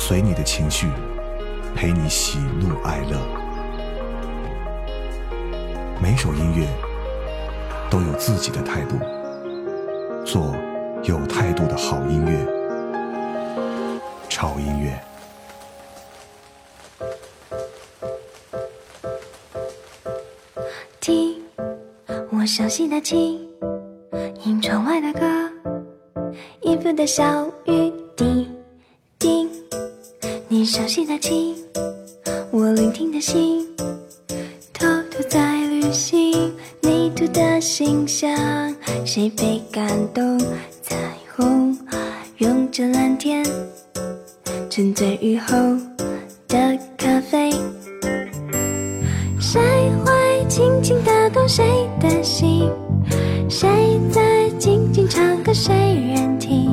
随你的情绪，陪你喜怒哀乐。每首音乐都有自己的态度，做有态度的好音乐，潮音乐。听我熟悉的琴。听窗外的歌，衣服的笑熟悉的琴，我聆听的心，偷偷在旅行，泥土的形象，谁被感动？彩虹拥着蓝天，沉醉雨后的咖啡，谁会轻轻打动谁的心？谁在静静唱歌，谁人听？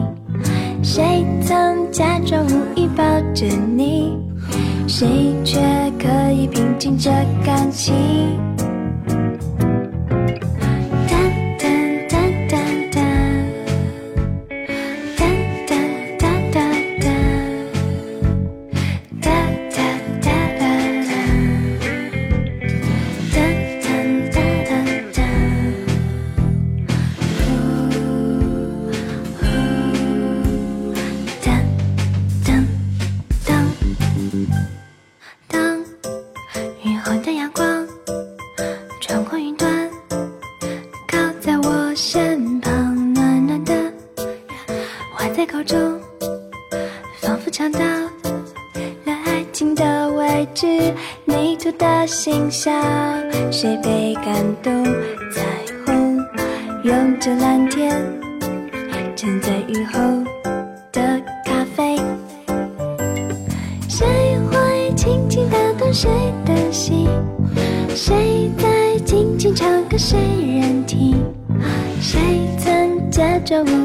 谁曾假装无意抱着你，谁却可以平静着感情？心下，谁被感动？彩虹拥着蓝天，站在雨后的咖啡。谁会轻轻打动谁的心？谁在静静唱歌？谁人听？谁曾假装无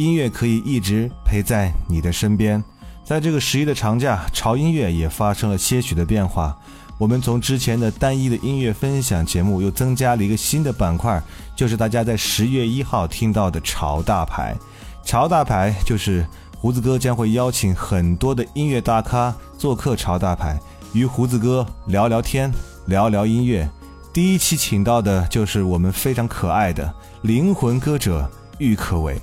音乐可以一直陪在你的身边。在这个十一的长假，潮音乐也发生了些许的变化。我们从之前的单一的音乐分享节目，又增加了一个新的板块，就是大家在十月一号听到的“潮大牌”。潮大牌就是胡子哥将会邀请很多的音乐大咖做客潮大牌，与胡子哥聊聊天，聊聊音乐。第一期请到的就是我们非常可爱的灵魂歌者郁可唯。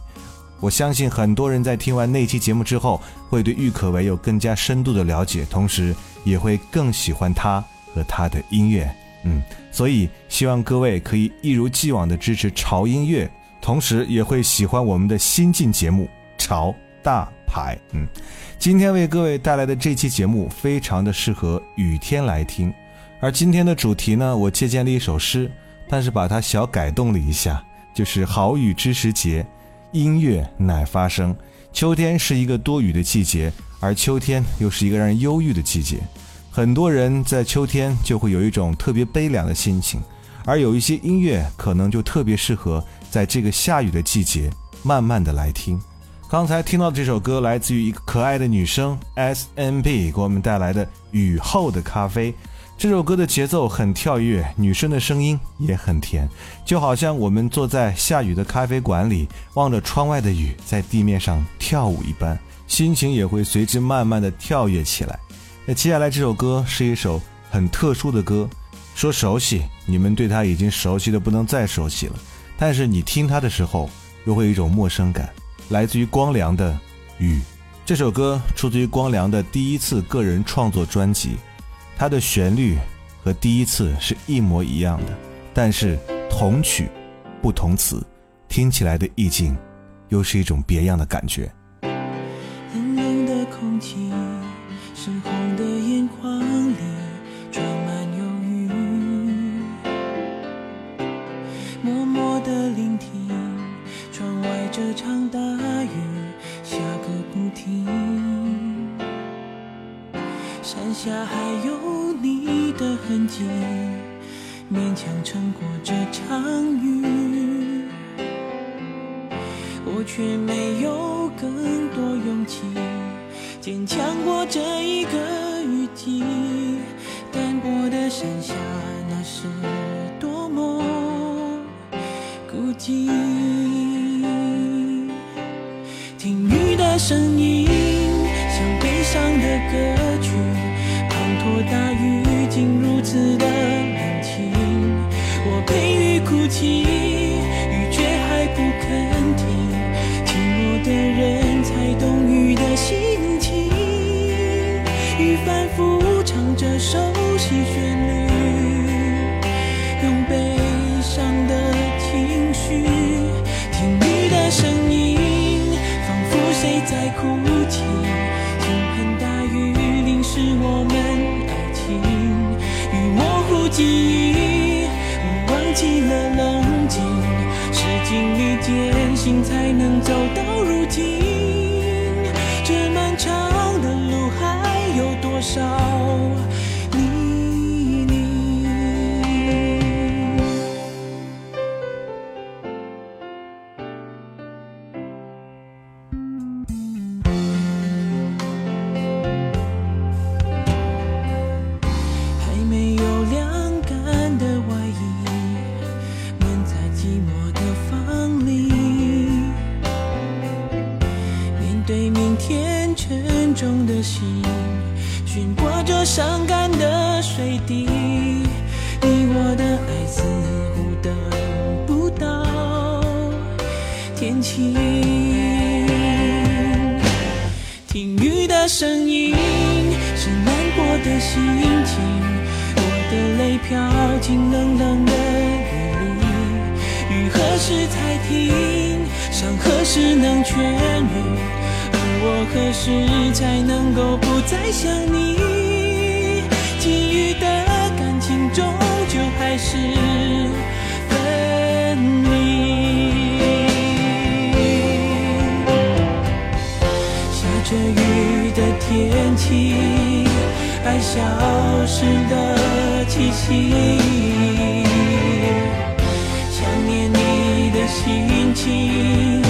我相信很多人在听完那期节目之后，会对郁可唯有更加深度的了解，同时也会更喜欢他和他的音乐。嗯，所以希望各位可以一如既往的支持潮音乐，同时也会喜欢我们的新晋节目《潮大牌》。嗯，今天为各位带来的这期节目非常的适合雨天来听，而今天的主题呢，我借鉴了一首诗，但是把它小改动了一下，就是好雨知时节。音乐乃发生。秋天是一个多雨的季节，而秋天又是一个让人忧郁的季节。很多人在秋天就会有一种特别悲凉的心情，而有一些音乐可能就特别适合在这个下雨的季节慢慢的来听。刚才听到的这首歌来自于一个可爱的女生 S N P 给我们带来的《雨后的咖啡》。这首歌的节奏很跳跃，女生的声音也很甜，就好像我们坐在下雨的咖啡馆里，望着窗外的雨在地面上跳舞一般，心情也会随之慢慢的跳跃起来。那接下来这首歌是一首很特殊的歌，说熟悉，你们对它已经熟悉的不能再熟悉了，但是你听它的时候又会有一种陌生感，来自于光良的《雨》。这首歌出自于光良的第一次个人创作专辑。它的旋律和第一次是一模一样的，但是同曲不同词，听起来的意境又是一种别样的感觉。歌曲，滂沱。大雨竟如此的冷清，我陪雨哭泣，雨却还不肯停。寂寞的人才懂雨的心情，雨反复唱这首记忆，忘记了冷静，是经历艰辛才能走到如今。听，听雨的声音，是难过的心情。我的泪飘进冷冷的雨里，雨何时才停？伤何时能痊愈？而我何时才能够不再想你？寄予的感情终究还是。天气爱消失的气息，想念你的心情。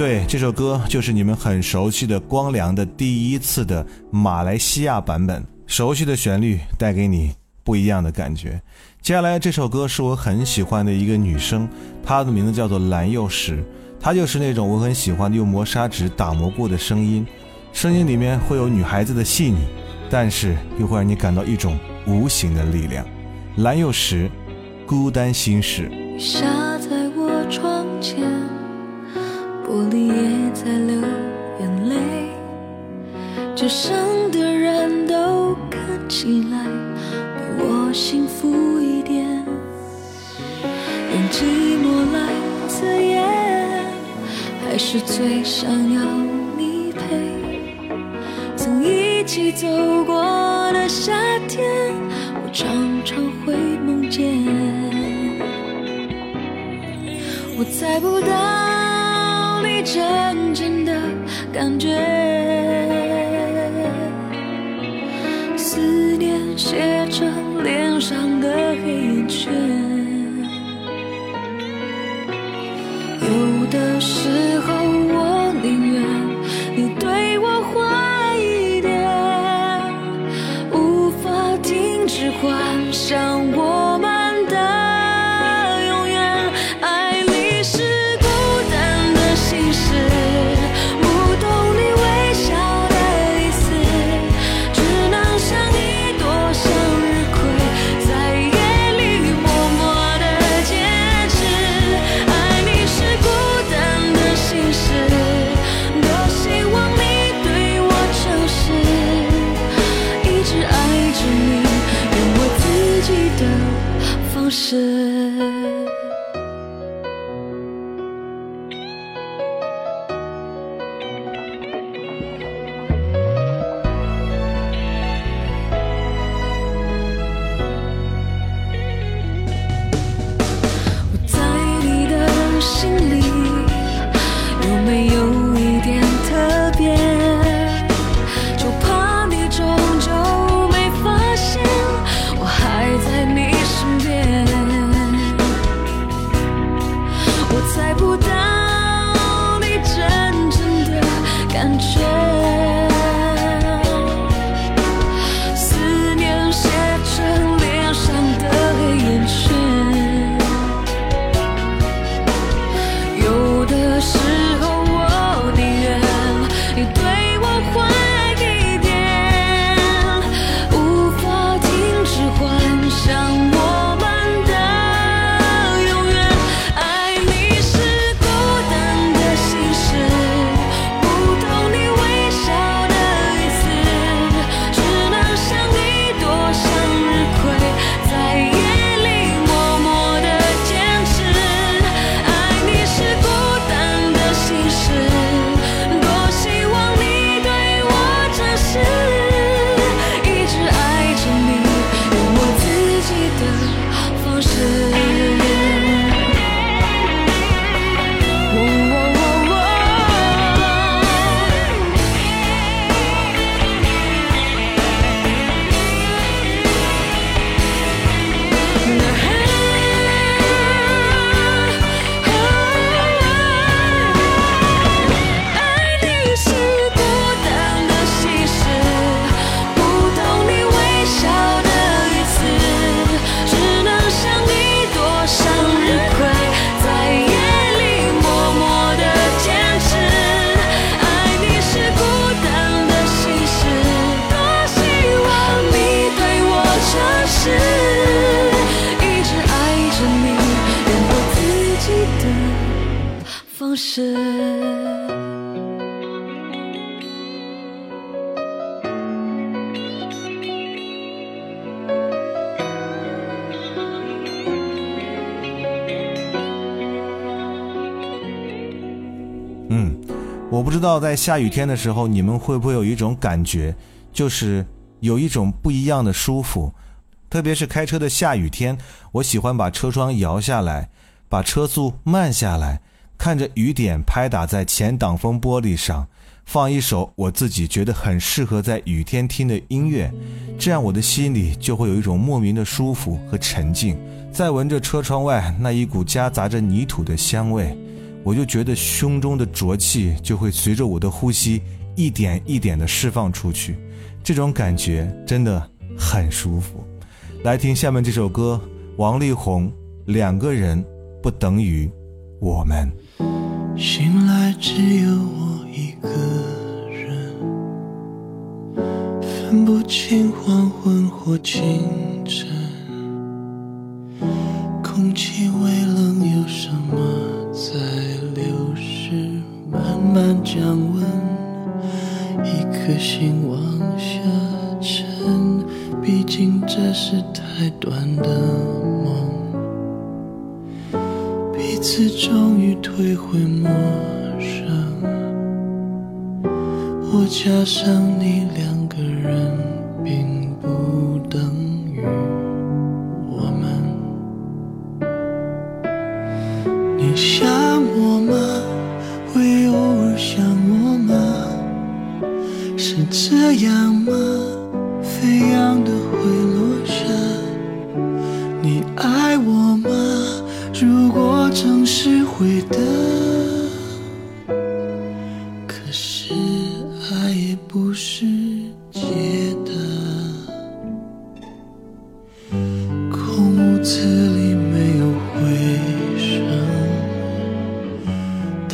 对，这首歌就是你们很熟悉的《光良的第一次》的马来西亚版本。熟悉的旋律带给你不一样的感觉。接下来这首歌是我很喜欢的一个女生，她的名字叫做蓝又时，她就是那种我很喜欢用磨砂纸打磨过的声音，声音里面会有女孩子的细腻，但是又会让你感到一种无形的力量。蓝又时，孤单心事。下在我窗前，玻璃也在流眼泪，街上的人都看起来比我幸福一点，用寂寞来刺眼，还是最想要你陪。曾一起走过的夏天，我常常会梦见。我猜不到真正的感觉，我不知道在下雨天的时候，你们会不会有一种感觉，就是有一种不一样的舒服。特别是开车的下雨天，我喜欢把车窗摇下来，把车速慢下来，看着雨点拍打在前挡风玻璃上，放一首我自己觉得很适合在雨天听的音乐，这样我的心里就会有一种莫名的舒服和沉静。再闻着车窗外那一股夹杂着泥土的香味。我就觉得胸中的浊气就会随着我的呼吸一点一点的释放出去，这种感觉真的很舒服。来听下面这首歌，王力宏，两个人不等于我们。醒来只有我一个人，分不清黄昏或清晨，短的梦。彼此终于退回陌生，我加上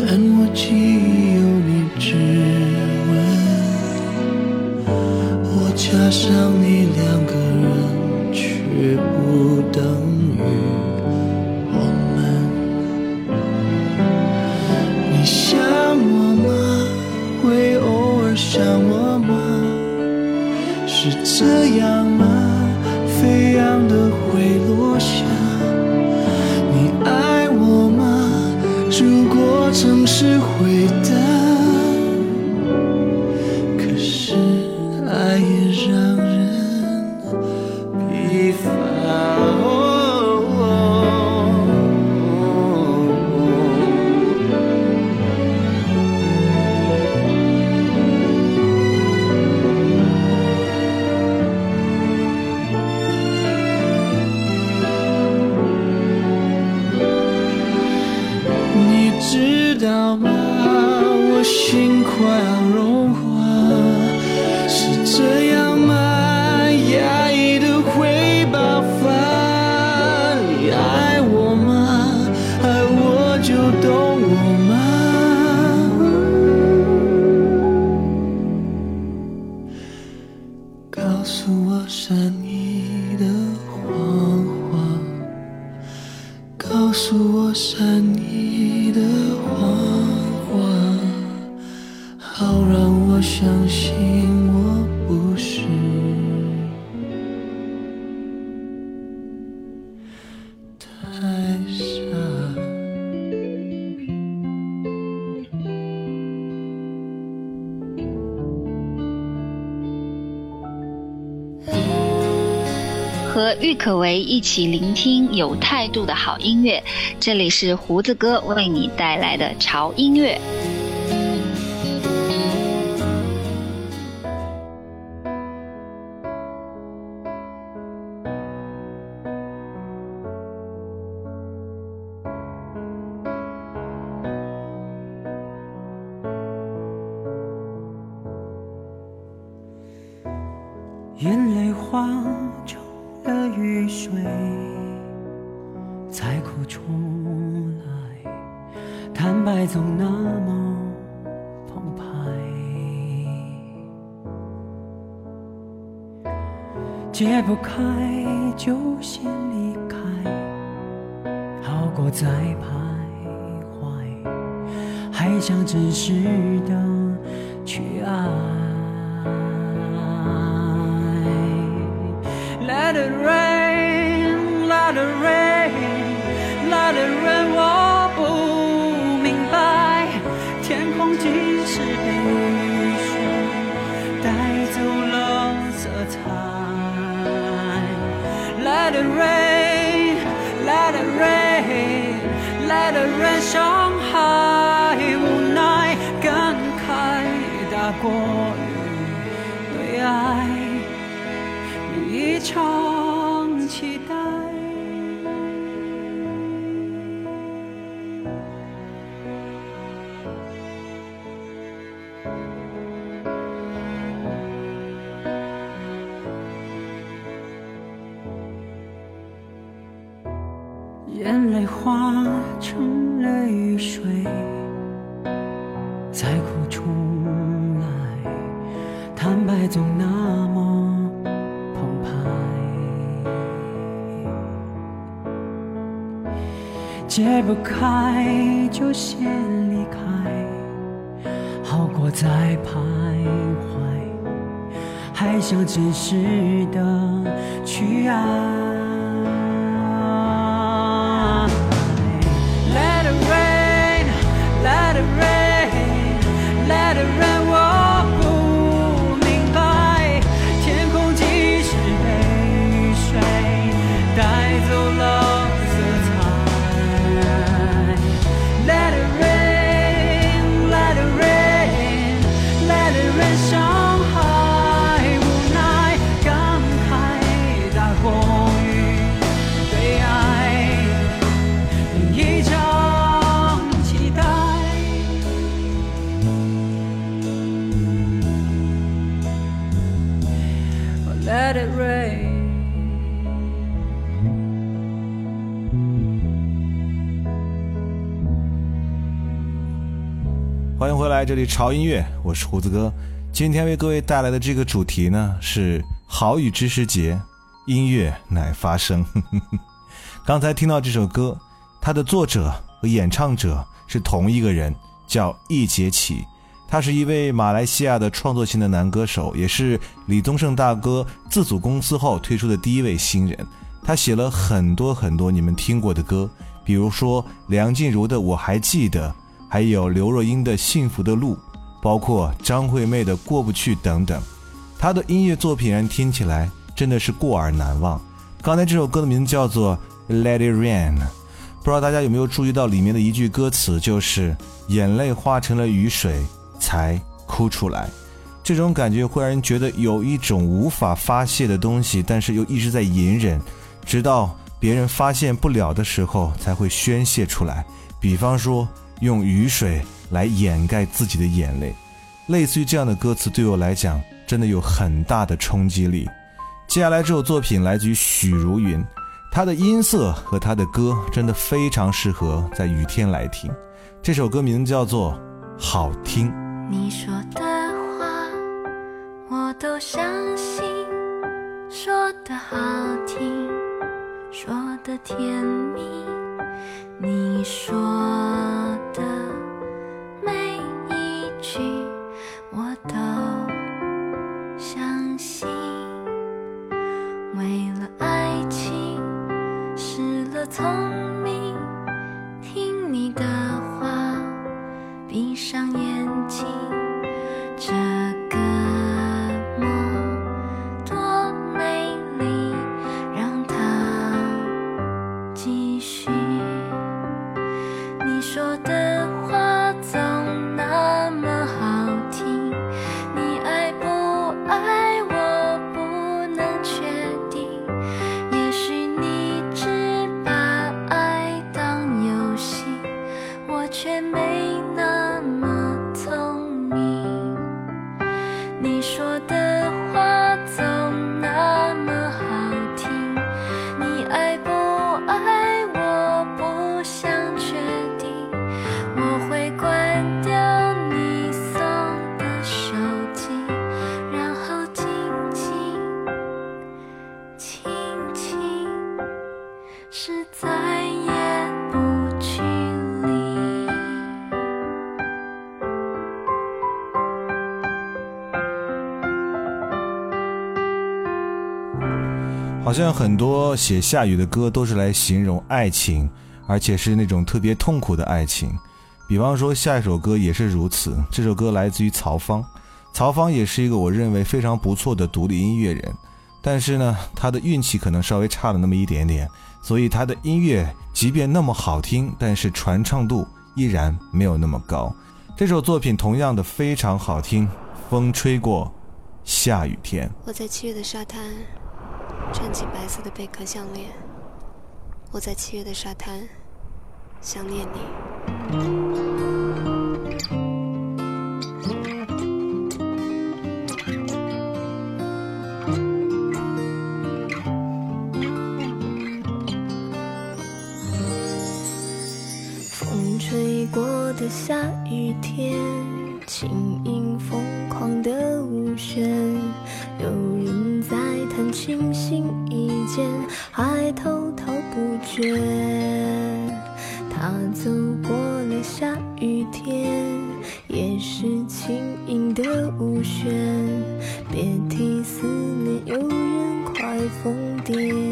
但我记忆有你指纹。我加上你两个人，却不等于。我们，你想我吗？会偶尔想我吗？是这样可为一起聆听有态度的好音乐，这里是胡子哥为你带来的潮音乐。眼泪花雨水，才哭出来。坦白总那么澎湃，解不开就先离开，好过再徘徊，还想真实的去爱。Let it rain, 不开就先离开，好过再徘徊，还想真实的去爱。这里潮音乐，我是胡子哥。今天为各位带来的这个主题呢是好雨知时节，音乐乃发声。刚才听到这首歌，它的作者和演唱者是同一个人，叫易杰奇。他是一位马来西亚的创作型的男歌手，也是李宗盛大哥自组公司后推出的第一位新人。他写了很多很多你们听过的歌，比如说梁静茹的《我还记得》，还有刘若英的《幸福的路》，包括张惠妹的《过不去》等等。她的音乐作品让人听起来真的是过耳难忘。刚才这首歌的名字叫做《Let It Rain》，不知道大家有没有注意到里面的一句歌词，就是“眼泪化成了雨水，才哭出来”。这种感觉会让人觉得有一种无法发泄的东西，但是又一直在隐忍，直到别人发现不了的时候才会宣泄出来。比方说，用雨水来掩盖自己的眼泪，类似于这样的歌词，对我来讲真的有很大的冲击力。接下来这首作品来自于许茹芸，她的音色和她的歌真的非常适合在雨天来听。这首歌名叫做《好听》。你说的话我都相信，说的好听，说的甜蜜，你说的。好像很多写下雨的歌都是来形容爱情，而且是那种特别痛苦的爱情。比方说下一首歌也是如此，这首歌来自于曹芳，曹芳也是一个我认为非常不错的独立音乐人，但是呢，他的运气可能稍微差了那么一点点，所以他的音乐即便那么好听，但是传唱度依然没有那么高。这首作品同样的非常好听，风吹过下雨天。我在七月的沙滩穿起白色的贝壳项链，我在七月的沙滩想念你。风吹过的下雨天，轻盈疯狂的舞旋。弹琴，心一间，还滔滔不绝。他走过了下雨天，也是轻盈的舞旋，别提思念，有人快疯癫。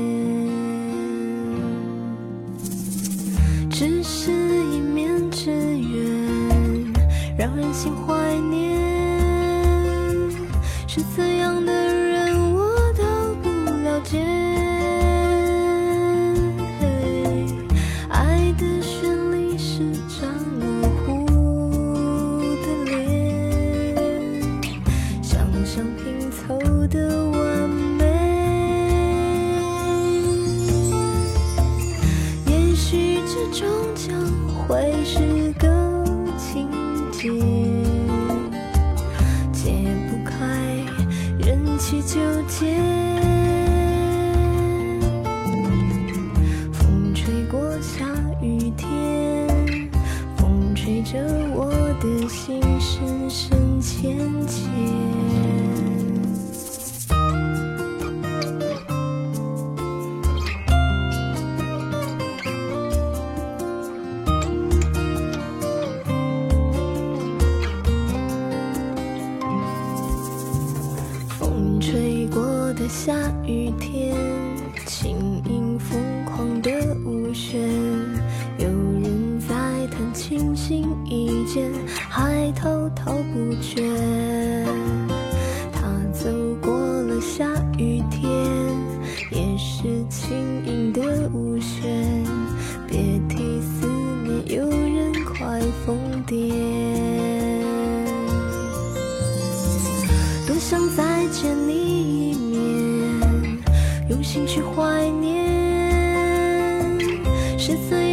人气纠结。心去怀念。是怎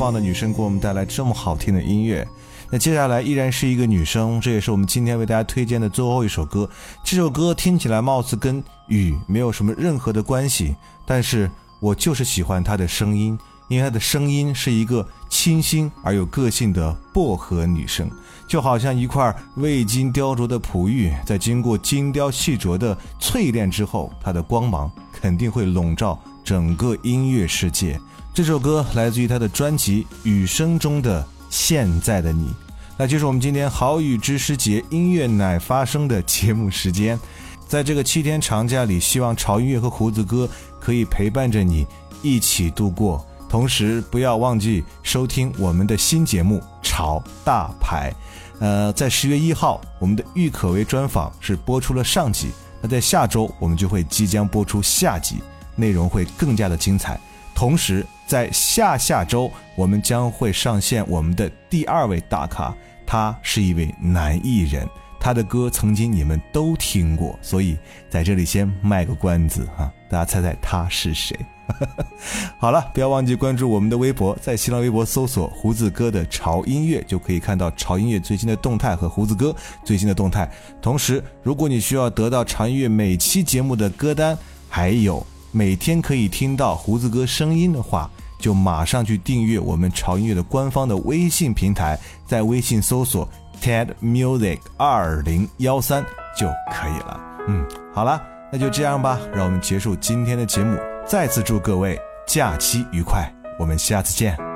棒的女生给我们带来这么好听的音乐。那接下来依然是一个女生，这也是我们今天为大家推荐的最后一首歌。这首歌听起来貌似跟雨没有什么任何的关系，但是我就是喜欢她的声音，因为她的声音是一个清新而有个性的薄荷女生，就好像一块未经雕琢的璞玉，在经过精雕细琢的淬炼之后，它的光芒肯定会笼罩整个音乐世界。这首歌来自于他的专辑《雨声中的现在的你》。那就是我们今天好雨知识节音乐乃发生的节目时间。在这个七天长假里，希望潮音乐和胡子哥可以陪伴着你一起度过。同时，不要忘记收听我们的新节目《潮大牌》。呃，在十月一号，我们的郁可唯专访是播出了上集，那在下周我们就会即将播出下集，内容会更加的精彩。同时，在下下周，我们将会上线我们的第二位大咖，他是一位男艺人，他的歌曾经你们都听过，所以在这里先卖个关子哈，大家猜猜他是谁？好了，不要忘记关注我们的微博，在新浪微博搜索“胡子哥的潮音乐”，就可以看到潮音乐最新的动态和胡子哥最新的动态。同时，如果你需要得到潮音乐每期节目的歌单，还有每天可以听到胡子哥声音的话，就马上去订阅我们潮音乐的官方的微信平台，在微信搜索 TED Music 二零幺三就可以了。嗯，好了，那就这样吧，让我们结束今天的节目。再次祝各位假期愉快，我们下次见。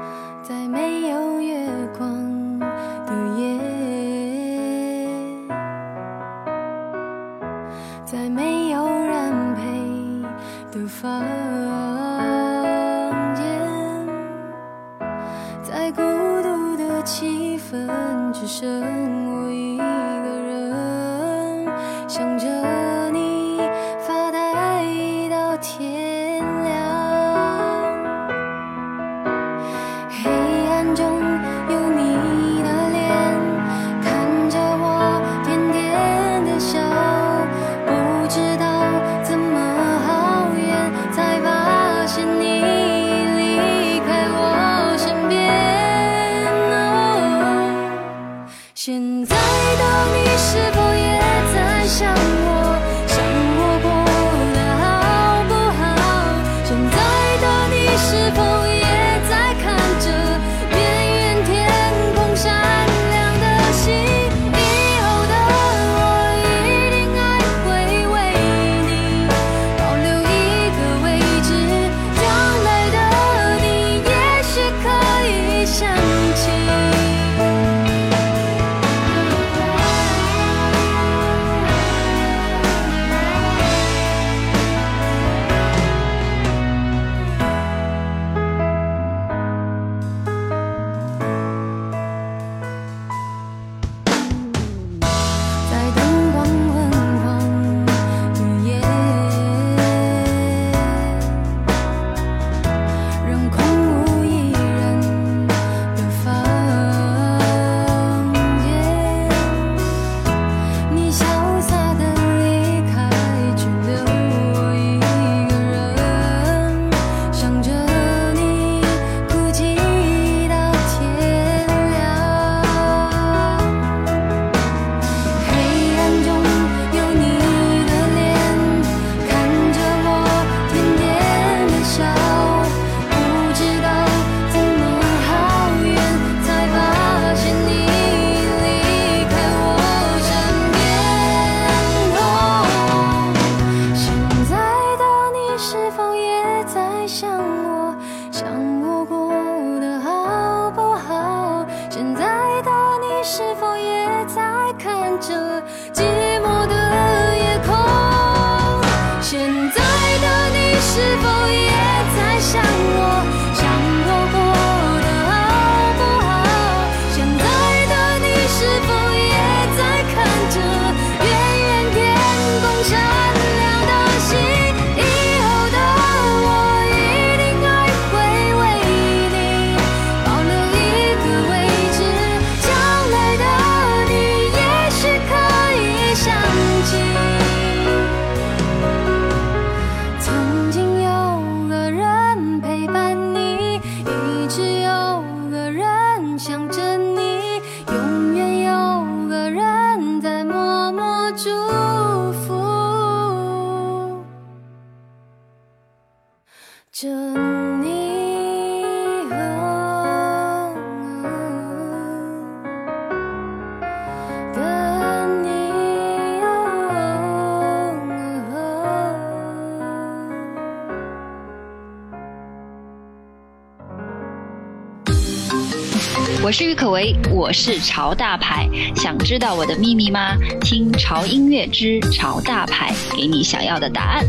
是郁可唯，我是潮大牌。想知道我的秘密吗？听潮音乐之潮大牌，给你想要的答案。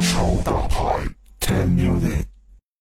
潮大牌。